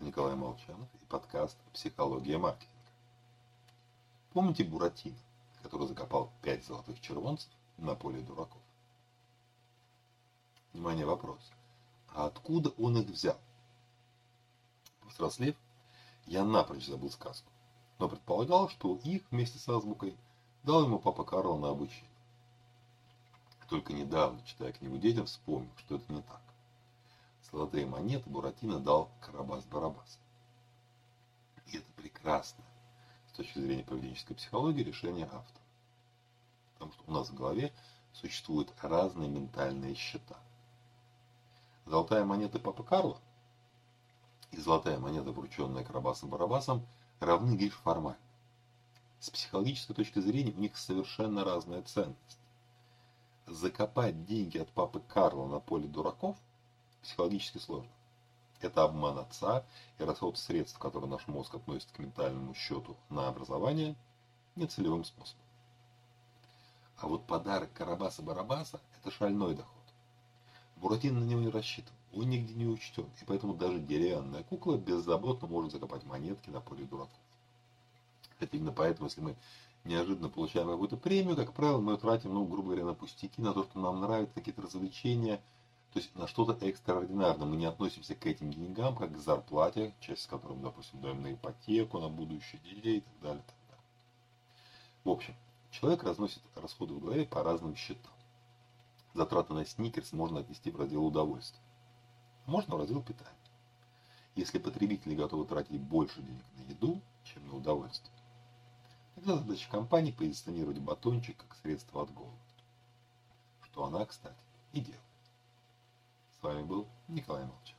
Николай Молчанов и подкаст «Психология маркетинга». Помните Буратино, который закопал пять золотых червонцев на поле дураков? Внимание, вопрос. А откуда он их взял? Повзрослев, я напрочь забыл сказку, но предполагал, что их вместе с азбукой дал ему папа Карл на обучение. Только недавно, читая книгу детям, вспомнил, что это не так. Золотые монеты Буратино дал Карабас-Барабас. И это прекрасно с точки зрения поведенческой психологии решение автора. Потому что у нас в голове существуют разные ментальные счета. Золотая монета Папа Карла и золотая монета, врученная Карабасом-Барабасом, равны лишь формально. С психологической точки зрения у них совершенно разная ценность. Закопать деньги от папы Карла на поле дураков – психологически сложно. Это обман отца и расход средств, которые наш мозг относит к ментальному счету на образование, нецелевым способом. А вот подарок Карабаса-Барабаса – это шальной доход. Буратино на него не рассчитывал, он нигде не учтен, и поэтому даже деревянная кукла беззаботно может закопать монетки на поле дураков. Это именно поэтому, если мы неожиданно получаем какую-то премию, как правило, мы тратим, ну, грубо говоря, на пустяки, на то, что нам нравится, какие-то развлечения – то есть на что-то экстраординарное. Мы не относимся к этим деньгам, как к зарплате, часть с которой допустим, даем на ипотеку, на будущее детей и так далее. Так далее. В общем, человек разносит расходы в голове по разным счетам. Затраты на сникерс можно отнести в раздел удовольствия. Можно в раздел питания. Если потребители готовы тратить больше денег на еду, чем на удовольствие, тогда задача компании позиционировать батончик как средство от голода. Что она, кстати, и делает. С вами был Николай Молчев.